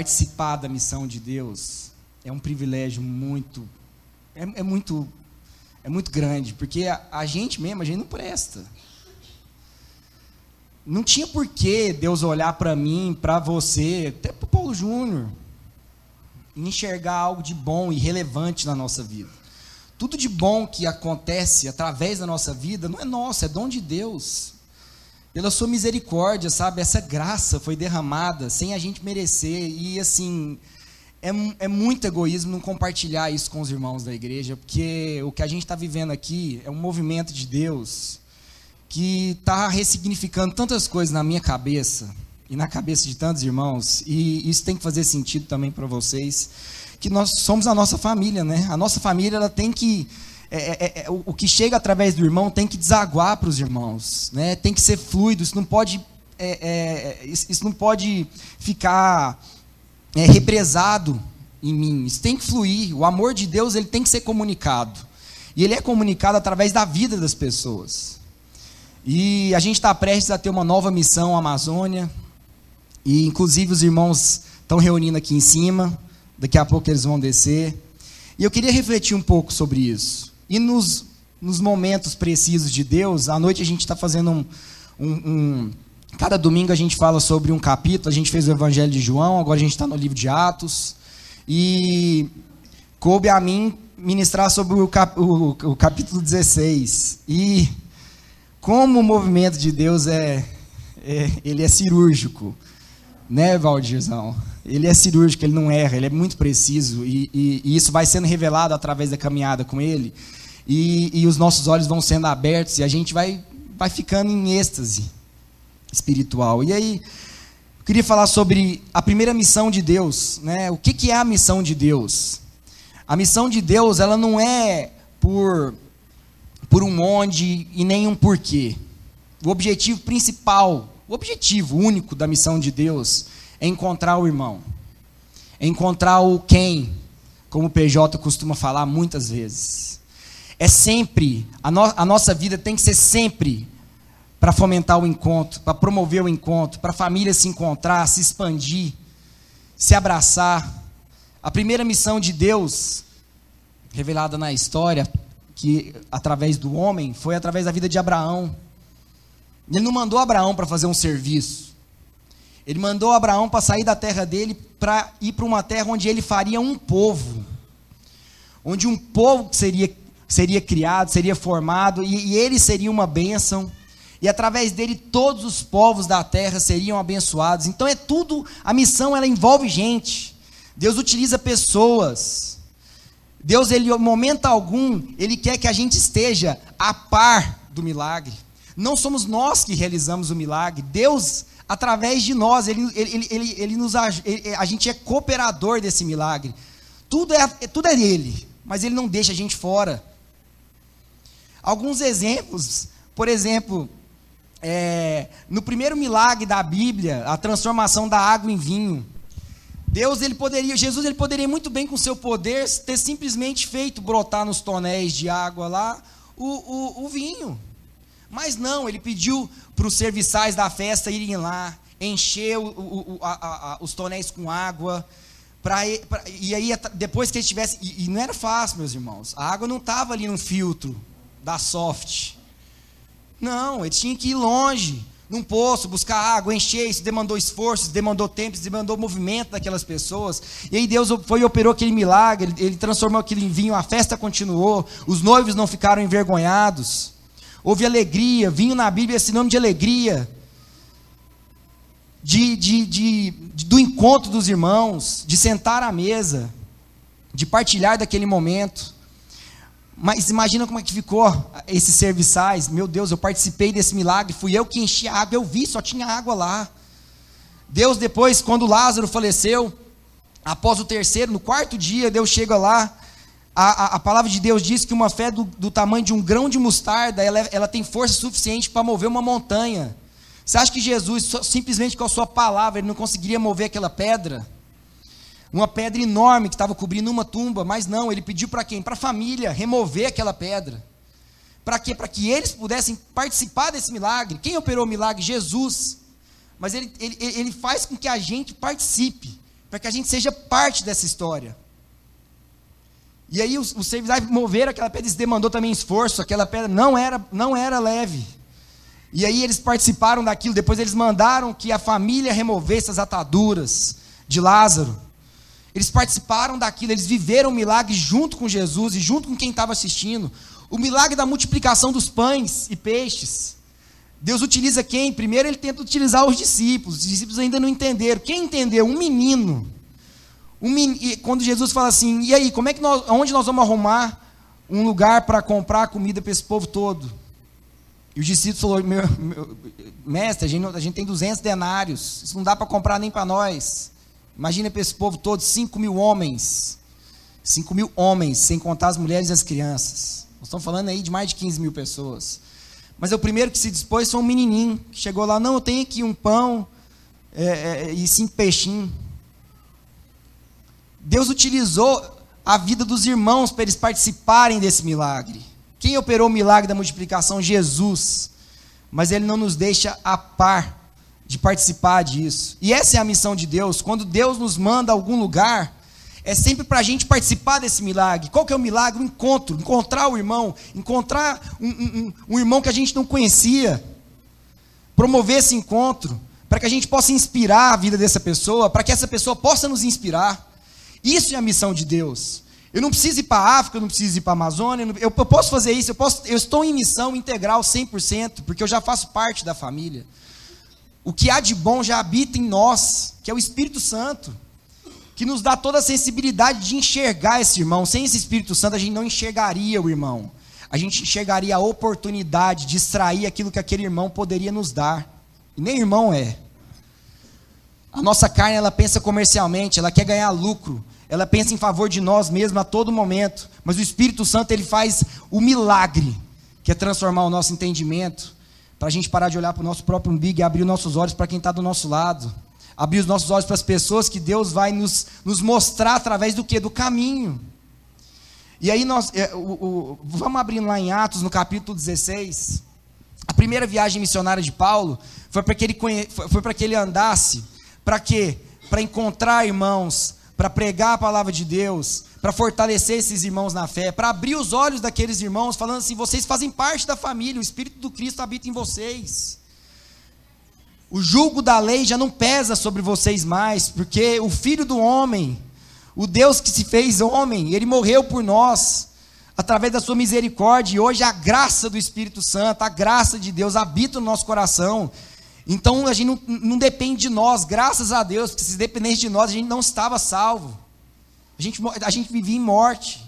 participar da missão de Deus é um privilégio muito, é, é muito, é muito grande, porque a, a, gente mesmo, a gente não presta. Não tinha por que Deus olhar para mim, para você, até para o Paulo Júnior, e enxergar algo de bom e relevante na nossa vida. Tudo de bom que acontece através da nossa vida não é nosso, é dom de Deus. Pela sua misericórdia, sabe? Essa graça foi derramada sem a gente merecer. E assim, é, é muito egoísmo não compartilhar isso com os irmãos da igreja, porque o que a gente está vivendo aqui é um movimento de Deus que está ressignificando tantas coisas na minha cabeça e na cabeça de tantos irmãos, e isso tem que fazer sentido também para vocês, que nós somos a nossa família, né? A nossa família ela tem que é, é, é, o, o, que chega através do irmão tem que desaguar para os irmãos, né? Tem que ser fluido. Isso não pode, é, é, isso, não pode ficar é, represado em mim. Isso tem que fluir. O amor de Deus ele tem que ser comunicado e ele é comunicado através da vida das pessoas. E a gente está prestes a ter uma nova missão Amazônia e inclusive os irmãos estão reunindo aqui em cima. Daqui a pouco eles vão descer. E eu queria refletir um pouco sobre isso. E nos, nos momentos precisos de Deus, à noite a gente está fazendo um, um, um, Cada domingo a gente fala sobre um capítulo. A gente fez o Evangelho de João, agora a gente está no livro de Atos. E coube a mim ministrar sobre o, cap, o, o capítulo 16. E como o movimento de Deus é, é ele é cirúrgico, né, Valdirzão? Ele é cirúrgico, ele não erra, ele é muito preciso e, e, e isso vai sendo revelado através da caminhada com ele e, e os nossos olhos vão sendo abertos e a gente vai, vai ficando em êxtase espiritual. E aí, eu queria falar sobre a primeira missão de Deus. Né? O que, que é a missão de Deus? A missão de Deus, ela não é por, por um onde e nem um porquê. O objetivo principal, o objetivo único da missão de Deus é encontrar o irmão. É encontrar o quem, como o PJ costuma falar muitas vezes. É sempre, a, no, a nossa vida tem que ser sempre para fomentar o encontro, para promover o encontro, para a família se encontrar, se expandir, se abraçar. A primeira missão de Deus, revelada na história, que através do homem, foi através da vida de Abraão. Ele não mandou Abraão para fazer um serviço. Ele mandou Abraão para sair da terra dele para ir para uma terra onde ele faria um povo. Onde um povo seria seria criado, seria formado, e, e ele seria uma bênção, e através dele todos os povos da terra seriam abençoados. Então é tudo, a missão ela envolve gente. Deus utiliza pessoas. Deus, ele, momento algum, ele quer que a gente esteja a par do milagre. Não somos nós que realizamos o milagre. Deus, através de nós, ele, ele, ele, ele nos, ele, a gente é cooperador desse milagre. Tudo é, tudo é dele, mas ele não deixa a gente fora. Alguns exemplos, por exemplo, é, no primeiro milagre da Bíblia, a transformação da água em vinho. Deus, ele poderia, Jesus, ele poderia muito bem com seu poder ter simplesmente feito brotar nos tonéis de água lá o, o, o vinho. Mas não, ele pediu para os serviçais da festa irem lá, encher o, o, a, a, os tonéis com água, Pra, pra, e aí, depois que ele tivesse. E, e, não era fácil, meus irmãos. A água não estava ali no filtro da soft. Não, ele tinha que ir longe, num poço, buscar água, encher, isso demandou esforço, isso demandou tempo, demandou movimento daquelas pessoas. E aí Deus foi e operou aquele milagre, ele, ele transformou aquilo em vinho, a festa continuou, os noivos não ficaram envergonhados. Houve alegria, vinho na Bíblia é sinônimo de alegria. De, de, de, de, do encontro dos irmãos, de sentar à mesa, de partilhar daquele momento. Mas imagina como é que ficou esses serviçais. Meu Deus, eu participei desse milagre, fui eu que enchi a água, eu vi, só tinha água lá. Deus depois, quando Lázaro faleceu, após o terceiro, no quarto dia, Deus chega lá. A, a, a palavra de Deus diz que uma fé do, do tamanho de um grão de mostarda, ela, ela tem força suficiente para mover uma montanha. Você acha que Jesus, simplesmente com a sua palavra, ele não conseguiria mover aquela pedra? Uma pedra enorme que estava cobrindo uma tumba, mas não, ele pediu para quem? Para a família remover aquela pedra. Para quê? Para que eles pudessem participar desse milagre. Quem operou o milagre? Jesus. Mas ele, ele, ele faz com que a gente participe, para que a gente seja parte dessa história. E aí os, os serviçais moveram aquela pedra, isso demandou também esforço, aquela pedra não era, não era leve. E aí eles participaram daquilo, depois eles mandaram que a família removesse as ataduras de Lázaro. Eles participaram daquilo, eles viveram o milagre junto com Jesus e junto com quem estava assistindo. O milagre da multiplicação dos pães e peixes. Deus utiliza quem? Primeiro ele tenta utilizar os discípulos. Os discípulos ainda não entenderam. Quem entendeu? Um menino. Um menino. Quando Jesus fala assim, e aí, como é que nós, onde nós vamos arrumar um lugar para comprar comida para esse povo todo? E os discípulos falaram, meu, meu, mestre, a gente, a gente tem 200 denários, isso não dá para comprar nem para nós. Imagina para esse povo todo, 5 mil homens. 5 mil homens, sem contar as mulheres e as crianças. Nós estamos falando aí de mais de 15 mil pessoas. Mas o primeiro que se dispôs foi um menininho, que chegou lá, não, eu tenho aqui um pão é, é, e cinco peixinhos. Deus utilizou a vida dos irmãos para eles participarem desse milagre. Quem operou o milagre da multiplicação? Jesus. Mas ele não nos deixa a par de participar disso. E essa é a missão de Deus. Quando Deus nos manda a algum lugar, é sempre para a gente participar desse milagre. Qual que é o milagre? O encontro, encontrar o irmão, encontrar um, um, um irmão que a gente não conhecia, promover esse encontro, para que a gente possa inspirar a vida dessa pessoa, para que essa pessoa possa nos inspirar. Isso é a missão de Deus. Eu não preciso ir para a África, eu não preciso ir para a Amazônia, eu, eu, posso fazer isso, eu, posso, eu estou em missão integral 100%, porque eu já faço parte da família. O que há de bom já habita em nós, que é o Espírito Santo, que nos dá toda a sensibilidade de enxergar esse irmão. Sem esse Espírito Santo, a gente não enxergaria o irmão. A gente enxergaria a oportunidade de extrair aquilo que aquele irmão poderia nos dar. E nem irmão é. A nossa carne, ela pensa comercialmente, ela quer ganhar lucro ela pensa em favor de nós mesmos a todo momento, mas o Espírito Santo ele faz o milagre, que é transformar o nosso entendimento, para a gente parar de olhar para o nosso próprio umbigo e abrir os nossos olhos para quem está do nosso lado, abrir os nossos olhos para as pessoas que Deus vai nos, nos mostrar através do que? Do caminho. E aí nós, é, o, o, vamos abrindo lá em Atos, no capítulo 16, a primeira viagem missionária de Paulo foi para que ele, foi para que ele andasse, para quê? Para encontrar irmãos, para pregar a palavra de Deus, para fortalecer esses irmãos na fé, para abrir os olhos daqueles irmãos, falando assim: vocês fazem parte da família, o Espírito do Cristo habita em vocês. O jugo da lei já não pesa sobre vocês mais, porque o Filho do Homem, o Deus que se fez homem, ele morreu por nós, através da sua misericórdia, e hoje a graça do Espírito Santo, a graça de Deus habita no nosso coração. Então a gente não, não depende de nós, graças a Deus, porque se dependesse de nós, a gente não estava salvo. A gente, a gente vivia em morte.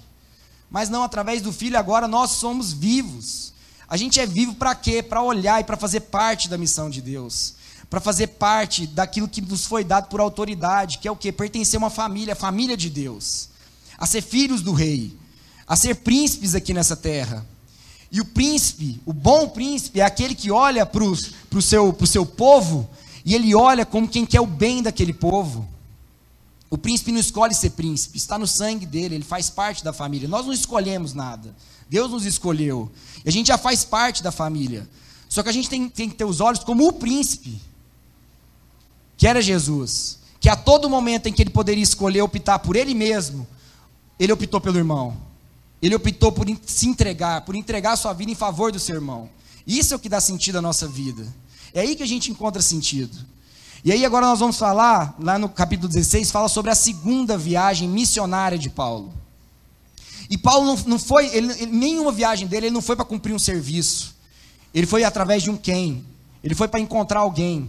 Mas não, através do Filho, agora nós somos vivos. A gente é vivo para quê? Para olhar e para fazer parte da missão de Deus. Para fazer parte daquilo que nos foi dado por autoridade, que é o quê? Pertencer a uma família, a família de Deus. A ser filhos do rei. A ser príncipes aqui nessa terra. E o príncipe, o bom príncipe, é aquele que olha para o seu, seu povo e ele olha como quem quer o bem daquele povo. O príncipe não escolhe ser príncipe, está no sangue dele, ele faz parte da família. Nós não escolhemos nada, Deus nos escolheu. E a gente já faz parte da família. Só que a gente tem, tem que ter os olhos como o príncipe, que era Jesus. Que a todo momento em que ele poderia escolher optar por ele mesmo, ele optou pelo irmão. Ele optou por se entregar, por entregar a sua vida em favor do seu irmão. Isso é o que dá sentido à nossa vida. É aí que a gente encontra sentido. E aí agora nós vamos falar, lá no capítulo 16, fala sobre a segunda viagem missionária de Paulo. E Paulo não, não foi, ele, ele, nenhuma viagem dele, ele não foi para cumprir um serviço. Ele foi através de um quem. Ele foi para encontrar alguém.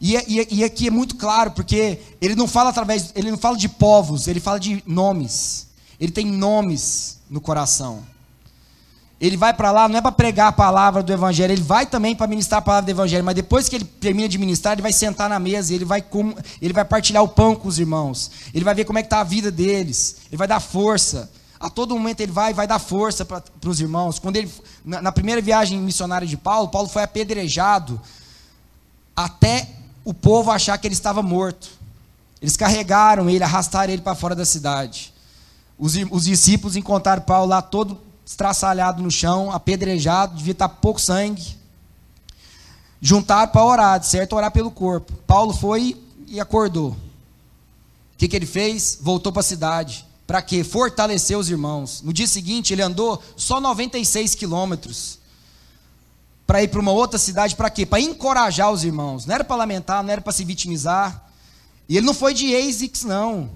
E, é, e, é, e, aqui é muito claro, porque ele não fala através, ele não fala de povos, ele fala de nomes. Ele tem nomes no coração. Ele vai para lá não é para pregar a palavra do evangelho, ele vai também para ministrar a palavra do evangelho, mas depois que ele termina de ministrar, ele vai sentar na mesa, ele vai com, ele vai partilhar o pão com os irmãos. Ele vai ver como é que está a vida deles. Ele vai dar força. A todo momento ele vai vai dar força para os irmãos. Quando ele na, na primeira viagem missionária de Paulo, Paulo foi apedrejado até o povo achar que ele estava morto. Eles carregaram ele, arrastaram ele para fora da cidade. Os, os, discípulos encontraram Paulo lá todo estraçalhado no chão, apedrejado, devia estar pouco sangue. Juntaram para orar, certo? Orar pelo corpo. Paulo foi e acordou. O que, que ele fez? Voltou para a cidade. Para quê? Fortalecer os irmãos. No dia seguinte, ele andou só 96 quilômetros para ir para uma outra cidade. Para quê? Para encorajar os irmãos. Não era para lamentar, não era para se vitimizar. E ele não foi de ASICS, não.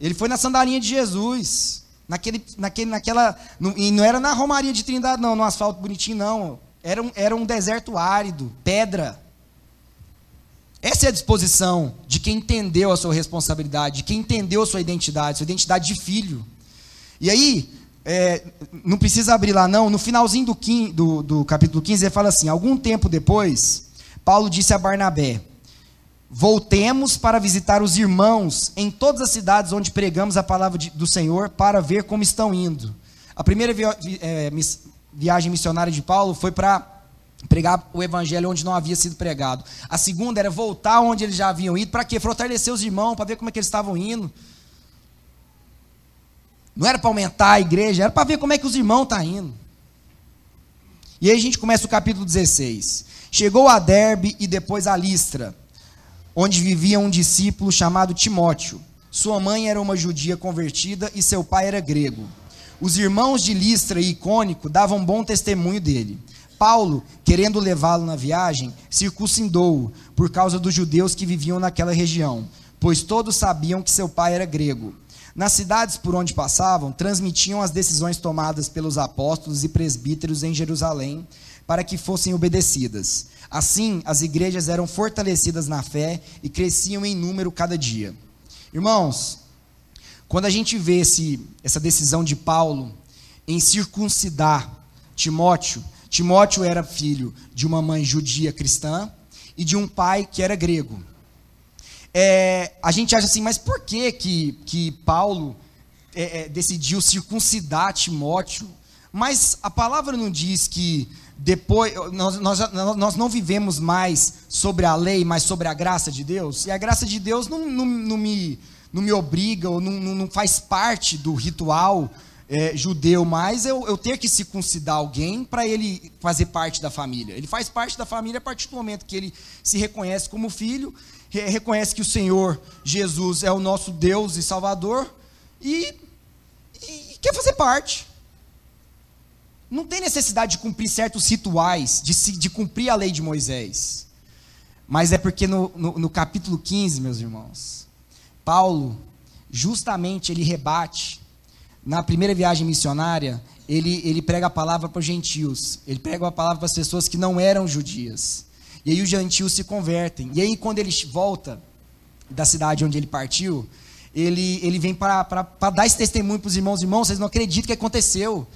Ele foi na sandalinha de Jesus. Naquele, naquele, naquela, no, e não era na Romaria de Trindade, não, no asfalto bonitinho, não. Era um, era um deserto árido, pedra. Essa é a disposição de quem entendeu a sua responsabilidade, de quem entendeu a sua identidade, sua identidade de filho. E aí, é, não precisa abrir lá não, no finalzinho do, do, do capítulo 15, ele fala assim: algum tempo depois, Paulo disse a Barnabé: Voltemos para visitar os irmãos em todas as cidades onde pregamos a palavra de, do Senhor para ver como estão indo. A primeira vi, é, viagem missionária de Paulo foi para pregar o evangelho onde não havia sido pregado. A segunda era voltar onde eles já haviam ido, para quê? Fortalecer os irmãos, para ver como é que eles estavam indo. Não era para aumentar a igreja, era para ver como é que os irmãos estão tá indo. E aí a gente começa o capítulo 16. Chegou a Derbe e depois a Listra onde vivia um discípulo chamado Timóteo. Sua mãe era uma judia convertida e seu pai era grego. Os irmãos de Listra e Icônico davam bom testemunho dele. Paulo, querendo levá-lo na viagem, circuncindou-o por causa dos judeus que viviam naquela região, pois todos sabiam que seu pai era grego. Nas cidades por onde passavam, transmitiam as decisões tomadas pelos apóstolos e presbíteros em Jerusalém para que fossem obedecidas. Assim, as igrejas eram fortalecidas na fé e cresciam em número cada dia. Irmãos, quando a gente vê esse, essa decisão de Paulo em circuncidar Timóteo, Timóteo era filho de uma mãe judia cristã e de um pai que era grego. É, a gente acha assim, mas por que que, que Paulo é, é, decidiu circuncidar Timóteo? Mas a palavra não diz que depois nós, nós, nós não vivemos mais sobre a lei, mas sobre a graça de Deus. E a graça de Deus não, não, não me, não me obriga, ou não, não faz parte do ritual é, judeu mais eu, eu ter que circuncidar alguém para ele fazer parte da família. Ele faz parte da família a partir do momento que ele se reconhece como filho, reconhece que o Senhor Jesus é o nosso Deus e Salvador e, e quer fazer parte. Não tem necessidade de cumprir certos rituais, de, se, de cumprir a lei de Moisés. Mas é porque no, no, no capítulo 15, meus irmãos, Paulo, justamente ele rebate. Na primeira viagem missionária, ele, ele prega a palavra para os gentios. Ele prega a palavra para as pessoas que não eram judias. E aí os gentios se convertem. E aí quando ele volta da cidade onde ele partiu, ele, ele vem para dar esse testemunho para os irmãos. Irmãos, vocês não acreditam que aconteceu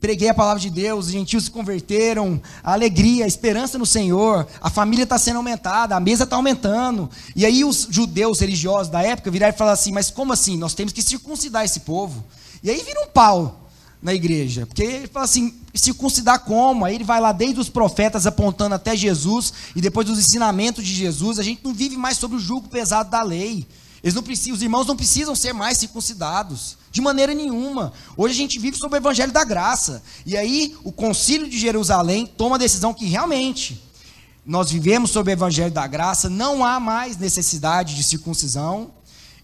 preguei a palavra de Deus, os gentios se converteram, a alegria, a esperança no Senhor, a família está sendo aumentada, a mesa está aumentando. E aí os judeus religiosos da época viraram e falaram assim: mas como assim? Nós temos que circuncidar esse povo. E aí vira um pau na igreja, porque ele fala assim: circuncidar como? Aí ele vai lá desde os profetas apontando até Jesus, e depois dos ensinamentos de Jesus, a gente não vive mais sobre o jugo pesado da lei. Eles não precisam, os irmãos não precisam ser mais circuncidados, de maneira nenhuma. Hoje a gente vive sob o evangelho da graça. E aí o concílio de Jerusalém toma a decisão que realmente nós vivemos sob o evangelho da graça, não há mais necessidade de circuncisão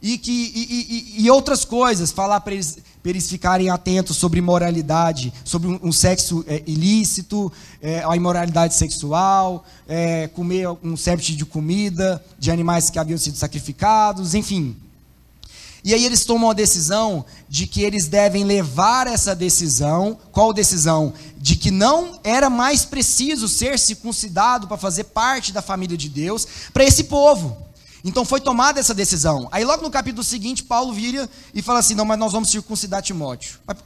e que e, e, e outras coisas, falar para eles para eles ficarem atentos sobre imoralidade, sobre um, um sexo é, ilícito, é, a imoralidade sexual, é, comer um certo tipo de comida de animais que haviam sido sacrificados, enfim. E aí eles tomam a decisão de que eles devem levar essa decisão, qual decisão? De que não era mais preciso ser circuncidado para fazer parte da família de Deus para esse povo. Então foi tomada essa decisão. Aí logo no capítulo seguinte, Paulo vira e fala assim: não, mas nós vamos circuncidar Timóteo. Mas,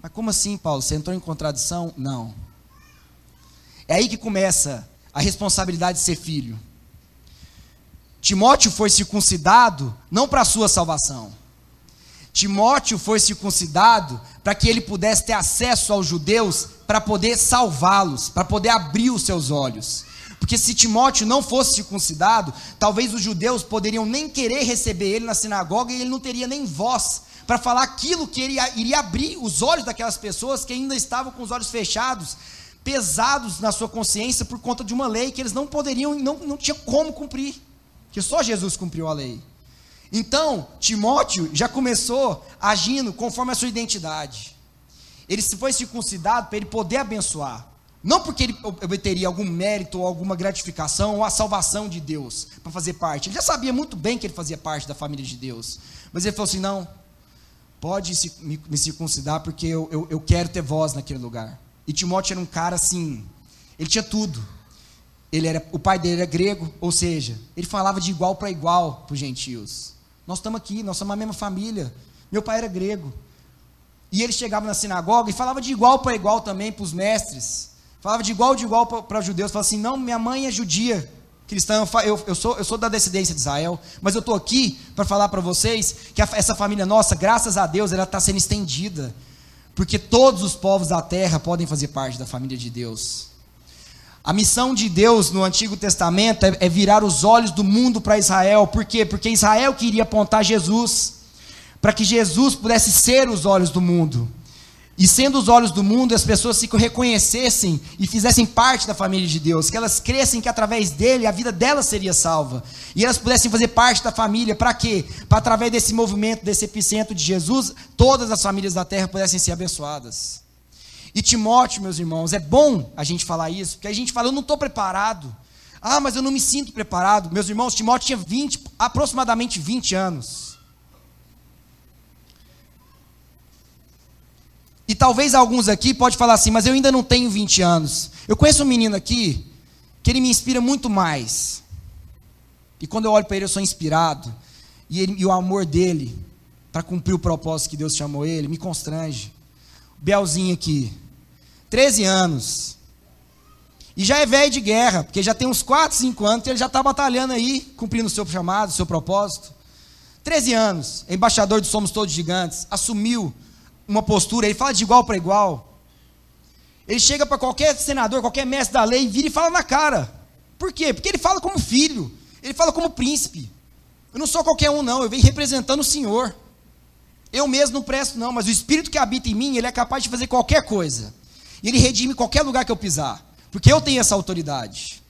mas como assim, Paulo? Você entrou em contradição? Não. É aí que começa a responsabilidade de ser filho. Timóteo foi circuncidado não para sua salvação. Timóteo foi circuncidado para que ele pudesse ter acesso aos judeus para poder salvá-los, para poder abrir os seus olhos. Porque se Timóteo não fosse circuncidado, talvez os judeus poderiam nem querer receber ele na sinagoga e ele não teria nem voz para falar aquilo que ele iria abrir os olhos daquelas pessoas que ainda estavam com os olhos fechados, pesados na sua consciência por conta de uma lei que eles não poderiam, não, não tinham como cumprir. que só Jesus cumpriu a lei. Então, Timóteo já começou agindo conforme a sua identidade. Ele foi circuncidado para ele poder abençoar. Não porque ele obteria algum mérito ou alguma gratificação ou a salvação de Deus para fazer parte. Ele já sabia muito bem que ele fazia parte da família de Deus. Mas ele falou assim: não, pode me circuncidar porque eu, eu, eu quero ter voz naquele lugar. E Timóteo era um cara assim, ele tinha tudo. Ele era, o pai dele era grego, ou seja, ele falava de igual para igual para os gentios. Nós estamos aqui, nós somos a mesma família. Meu pai era grego. E ele chegava na sinagoga e falava de igual para igual também para os mestres. Falava de igual de igual para os judeus. Falava assim: não, minha mãe é judia, cristã, eu, eu, sou, eu sou da descendência de Israel, mas eu estou aqui para falar para vocês que a, essa família nossa, graças a Deus, ela está sendo estendida. Porque todos os povos da terra podem fazer parte da família de Deus. A missão de Deus no Antigo Testamento é, é virar os olhos do mundo para Israel. Por quê? Porque Israel queria apontar Jesus, para que Jesus pudesse ser os olhos do mundo. E sendo os olhos do mundo, as pessoas se reconhecessem e fizessem parte da família de Deus, que elas crescem que através dele a vida delas seria salva. E elas pudessem fazer parte da família, para quê? Para através desse movimento, desse epicentro de Jesus, todas as famílias da terra pudessem ser abençoadas. E Timóteo, meus irmãos, é bom a gente falar isso, porque a gente fala, eu não estou preparado. Ah, mas eu não me sinto preparado. Meus irmãos, Timóteo tinha 20, aproximadamente 20 anos. E talvez alguns aqui pode falar assim, mas eu ainda não tenho 20 anos. Eu conheço um menino aqui que ele me inspira muito mais. E quando eu olho para ele, eu sou inspirado. E, ele, e o amor dele para cumprir o propósito que Deus chamou ele me constrange. Belzinho aqui. 13 anos. E já é velho de guerra, porque já tem uns 4, 5 anos que ele já está batalhando aí, cumprindo o seu chamado, o seu propósito. 13 anos, embaixador de Somos Todos Gigantes, assumiu uma postura, ele fala de igual para igual. Ele chega para qualquer senador, qualquer mestre da lei, vira e fala na cara. Por quê? Porque ele fala como filho, ele fala como príncipe. Eu não sou qualquer um, não, eu venho representando o Senhor. Eu mesmo não presto, não, mas o Espírito que habita em mim, ele é capaz de fazer qualquer coisa. E ele redime qualquer lugar que eu pisar. Porque eu tenho essa autoridade.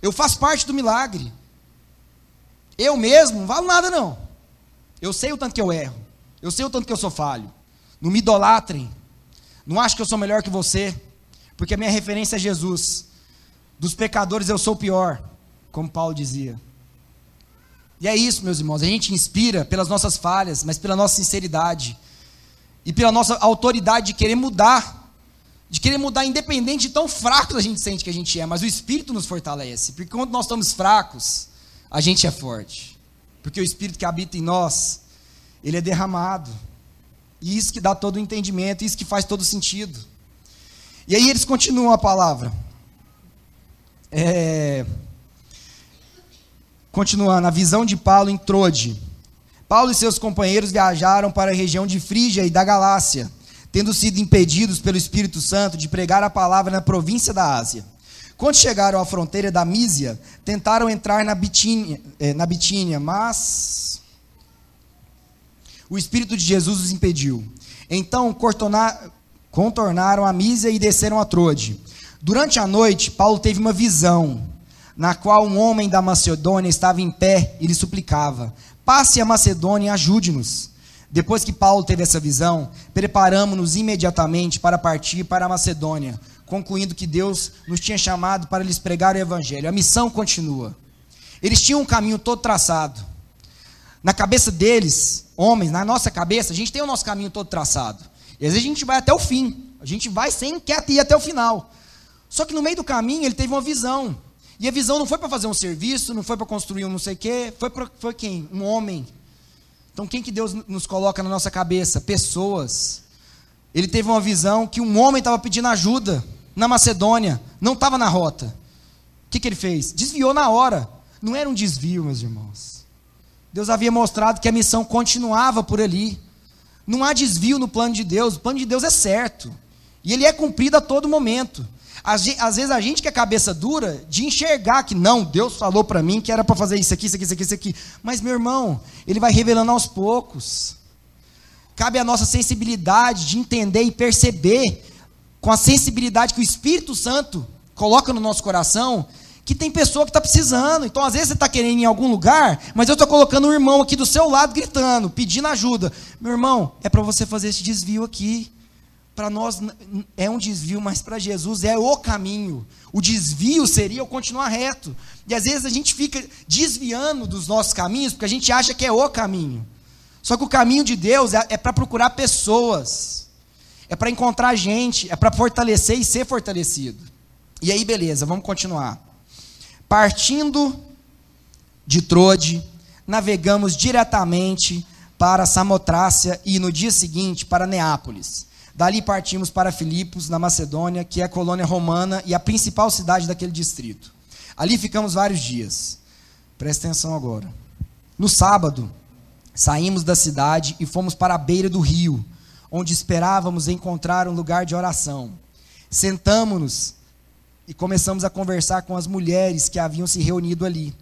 Eu faço parte do milagre. Eu mesmo não valo nada, não. Eu sei o tanto que eu erro. Eu sei o tanto que eu sou falho. Não me idolatrem. Não acho que eu sou melhor que você. Porque a minha referência é Jesus. Dos pecadores eu sou pior. Como Paulo dizia. E é isso, meus irmãos. A gente inspira pelas nossas falhas, mas pela nossa sinceridade. E pela nossa autoridade de querer mudar de querer mudar independente de tão fracos a gente sente que a gente é, mas o Espírito nos fortalece, porque quando nós estamos fracos, a gente é forte, porque o Espírito que habita em nós, ele é derramado, e isso que dá todo o entendimento, isso que faz todo sentido. E aí eles continuam a palavra. É... Continuando, a visão de Paulo em Trode. Paulo e seus companheiros viajaram para a região de Frígia e da Galácia tendo sido impedidos pelo Espírito Santo de pregar a palavra na província da Ásia. Quando chegaram à fronteira da Mísia, tentaram entrar na Bitínia, eh, na Bitínia mas o Espírito de Jesus os impediu. Então contornaram a Mísia e desceram a Trode. Durante a noite, Paulo teve uma visão, na qual um homem da Macedônia estava em pé e lhe suplicava: Passe a Macedônia e ajude-nos. Depois que Paulo teve essa visão, preparamos-nos imediatamente para partir para a Macedônia, concluindo que Deus nos tinha chamado para lhes pregar o Evangelho. A missão continua. Eles tinham um caminho todo traçado. Na cabeça deles, homens, na nossa cabeça, a gente tem o nosso caminho todo traçado. E às vezes a gente vai até o fim. A gente vai sem quer ir até o final. Só que no meio do caminho ele teve uma visão. E a visão não foi para fazer um serviço, não foi para construir um não sei o quê, foi para foi quem? Um homem então, quem que Deus nos coloca na nossa cabeça? Pessoas. Ele teve uma visão que um homem estava pedindo ajuda na Macedônia, não estava na rota. O que, que ele fez? Desviou na hora. Não era um desvio, meus irmãos. Deus havia mostrado que a missão continuava por ali. Não há desvio no plano de Deus. O plano de Deus é certo. E ele é cumprido a todo momento. Às, vezes a gente que é cabeça dura de enxergar que não, Deus falou para mim que era para fazer isso aqui, isso aqui, isso aqui, isso aqui. Mas meu irmão, ele vai revelando aos poucos. Cabe a nossa sensibilidade de entender e perceber com a sensibilidade que o Espírito Santo coloca no nosso coração que tem pessoa que está precisando. Então, às vezes, você está querendo ir em algum lugar, mas eu estou colocando um irmão aqui do seu lado gritando, pedindo ajuda. Meu irmão, é para você fazer esse desvio aqui. Para nós é um desvio, mas para Jesus é o caminho. O desvio seria eu continuar reto. E às vezes a gente fica desviando dos nossos caminhos porque a gente acha que é o caminho. Só que o caminho de Deus é, é para procurar pessoas, é para encontrar gente, é para fortalecer e ser fortalecido. E aí, beleza, vamos continuar. Partindo de Trode, navegamos diretamente para Samotrácia e no dia seguinte para Neápolis. Dali partimos para Filipos, na Macedônia, que é a colônia romana e a principal cidade daquele distrito. Ali ficamos vários dias. Presta atenção agora. No sábado, saímos da cidade e fomos para a beira do rio, onde esperávamos encontrar um lugar de oração. Sentamos-nos e começamos a conversar com as mulheres que haviam se reunido ali.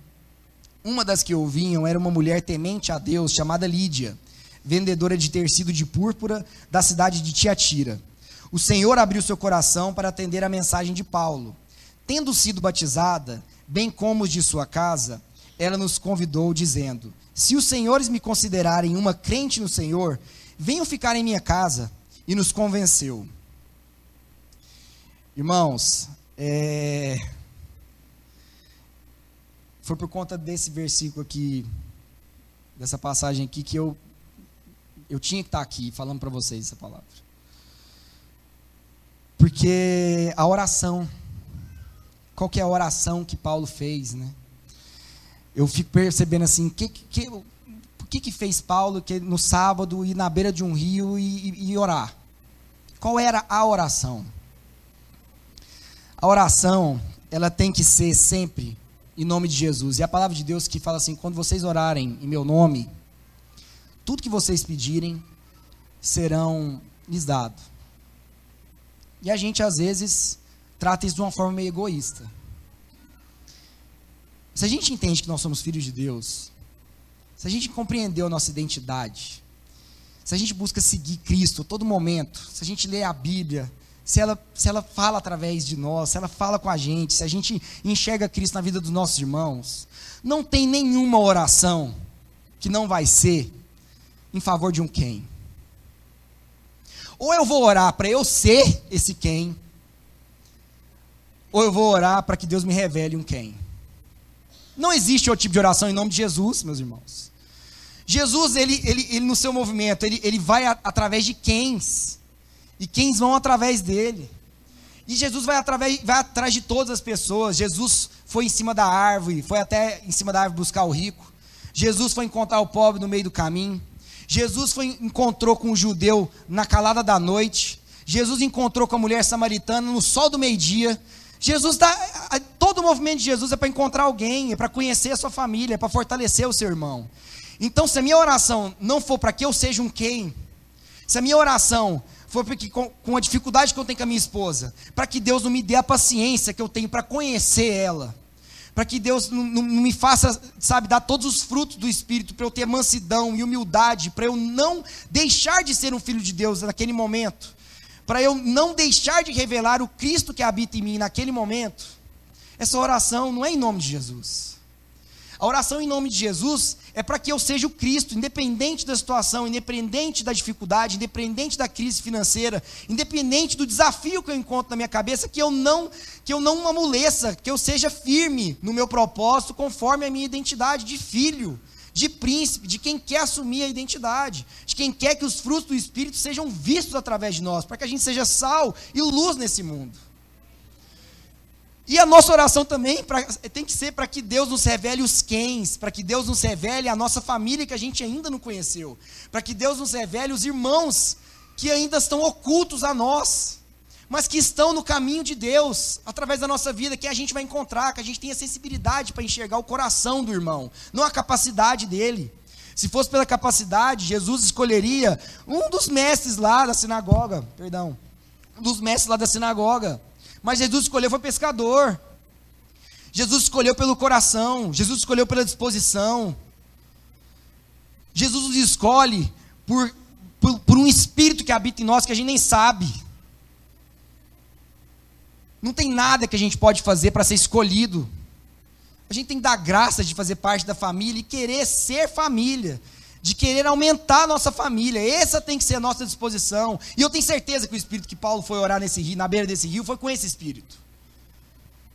Uma das que ouviam era uma mulher temente a Deus, chamada Lídia, vendedora de tecido de púrpura da cidade de Tiatira. O Senhor abriu seu coração para atender a mensagem de Paulo. Tendo sido batizada, bem como os de sua casa, ela nos convidou, dizendo: Se os senhores me considerarem uma crente no Senhor, venham ficar em minha casa. E nos convenceu. Irmãos, é... Foi por conta desse versículo aqui, dessa passagem aqui, que eu, eu tinha que estar aqui falando para vocês essa palavra. Porque a oração, qual que é a oração que Paulo fez, né? Eu fico percebendo assim, que, que, o que, que fez Paulo que no sábado ir na beira de um rio e, e, e orar? Qual era a oração? A oração, ela tem que ser sempre em nome de Jesus. E a palavra de Deus que fala assim: quando vocês orarem em meu nome, tudo que vocês pedirem serão lhes dado. E a gente às vezes trata isso de uma forma meio egoísta. Se a gente entende que nós somos filhos de Deus, se a gente compreendeu a nossa identidade, se a gente busca seguir Cristo a todo momento, se a gente lê a Bíblia, se ela, se ela fala através de nós, se ela fala com a gente, se a gente enxerga Cristo na vida dos nossos irmãos, não tem nenhuma oração que não vai ser em favor de um quem. Ou eu vou orar para eu ser esse quem, ou eu vou orar para que Deus me revele um quem. Não existe outro tipo de oração em nome de Jesus, meus irmãos. Jesus, ele, ele, ele no seu movimento, ele, ele vai a, através de quens. E quem vão através dele. E Jesus vai, através, vai atrás de todas as pessoas. Jesus foi em cima da árvore, foi até em cima da árvore buscar o rico. Jesus foi encontrar o pobre no meio do caminho. Jesus foi encontrou com o judeu na calada da noite. Jesus encontrou com a mulher samaritana no sol do meio-dia. Jesus está. Todo o movimento de Jesus é para encontrar alguém, é para conhecer a sua família, é para fortalecer o seu irmão. Então, se a minha oração não for para que eu seja um quem, se a minha oração foi porque com, com a dificuldade que eu tenho com a minha esposa, para que Deus não me dê a paciência que eu tenho para conhecer ela, para que Deus não, não, não, me faça, sabe, dar todos os frutos do Espírito, para eu ter mansidão e humildade, para eu não deixar de ser um filho de Deus naquele momento, para eu não deixar de revelar o Cristo que habita em mim naquele momento. Essa oração não é em nome de Jesus. A oração em nome de Jesus é para que eu seja o Cristo, independente da situação, independente da dificuldade, independente da crise financeira, independente do desafio que eu encontro na minha cabeça, que eu não que eu não amoleça, que eu seja firme no meu propósito, conforme a minha identidade de filho, de príncipe, de quem quer assumir a identidade, de quem quer que os frutos do Espírito sejam vistos através de nós, para que a gente seja sal e luz nesse mundo. E a nossa oração também pra, tem que ser para que Deus nos revele os quens, para que Deus nos revele a nossa família que a gente ainda não conheceu, para que Deus nos revele os irmãos que ainda estão ocultos a nós, mas que estão no caminho de Deus, através da nossa vida, que a gente vai encontrar, que a gente tenha sensibilidade para enxergar o coração do irmão, não a capacidade dele. Se fosse pela capacidade, Jesus escolheria um dos mestres lá da sinagoga, perdão, um dos mestres lá da sinagoga, mas Jesus escolheu foi pescador. Jesus escolheu pelo coração, Jesus escolheu pela disposição. Jesus nos escolhe por, por, por, um espírito que habita em nós que a gente nem sabe. Não tem nada que a gente pode fazer para ser escolhido. A gente tem que dar graça de fazer parte da família e querer ser família, de querer aumentar a nossa família. Essa tem que ser a nossa disposição. E eu tenho certeza que o espírito que Paulo foi orar nesse rio, na beira desse rio, foi com esse espírito.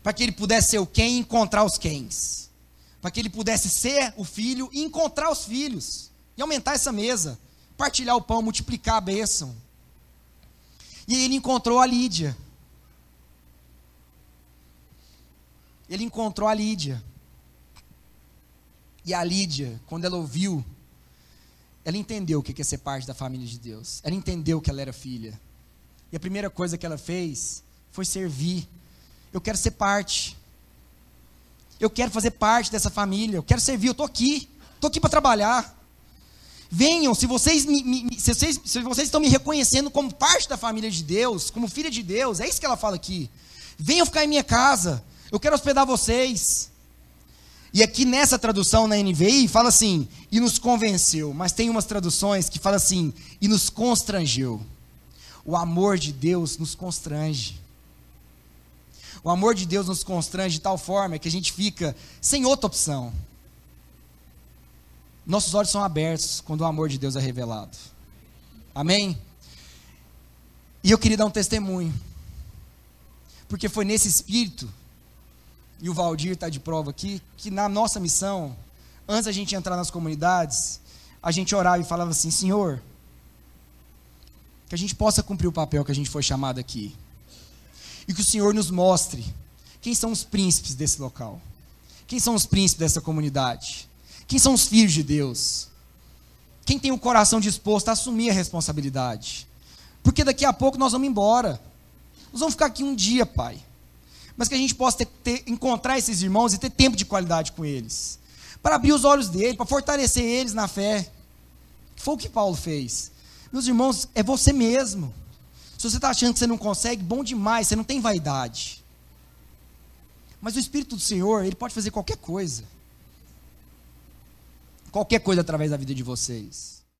Para que ele pudesse ser o quem e encontrar os quens. Para que ele pudesse ser o filho e encontrar os filhos. E aumentar essa mesa. Partilhar o pão, multiplicar a bênção. E ele encontrou a Lídia. Ele encontrou a Lídia. E a Lídia, quando ela ouviu, ela entendeu o que é ser parte da família de Deus. Ela entendeu que ela era filha. E a primeira coisa que ela fez foi servir. Eu quero ser parte. Eu quero fazer parte dessa família. Eu quero servir. Eu estou aqui. Estou aqui para trabalhar. Venham, se vocês, me, me, se vocês, se vocês estão me reconhecendo como parte da família de Deus, como filha de Deus, é isso que ela fala aqui. Venham ficar em minha casa. Eu quero hospedar vocês. E aqui nessa tradução na NVI fala assim, e nos convenceu. Mas tem umas traduções que fala assim, e nos constrangeu. O amor de Deus nos constrange. O amor de Deus nos constrange de tal forma que a gente fica sem outra opção. Nossos olhos são abertos quando o amor de Deus é revelado. Amém? E eu queria dar um testemunho. Porque foi nesse espírito e o Valdir está de prova aqui, que na nossa missão, antes da gente entrar nas comunidades, a gente orava e falava assim: Senhor, que a gente possa cumprir o papel que a gente foi chamado aqui. E que o Senhor nos mostre quem são os príncipes desse local. Quem são os príncipes dessa comunidade? Quem são os filhos de Deus? Quem tem o coração disposto a assumir a responsabilidade? Porque daqui a pouco nós vamos embora. Nós vamos ficar aqui um dia, Pai mas que a gente possa ter, ter, encontrar esses irmãos e ter tempo de qualidade com eles, para abrir os olhos deles, para fortalecer eles na fé. Foi o que Paulo fez. Meus irmãos, é você mesmo. Se você está achando que você não consegue, bom demais, você não tem vaidade. Mas o Espírito do Senhor, ele pode fazer qualquer coisa. Qualquer coisa através da vida de vocês.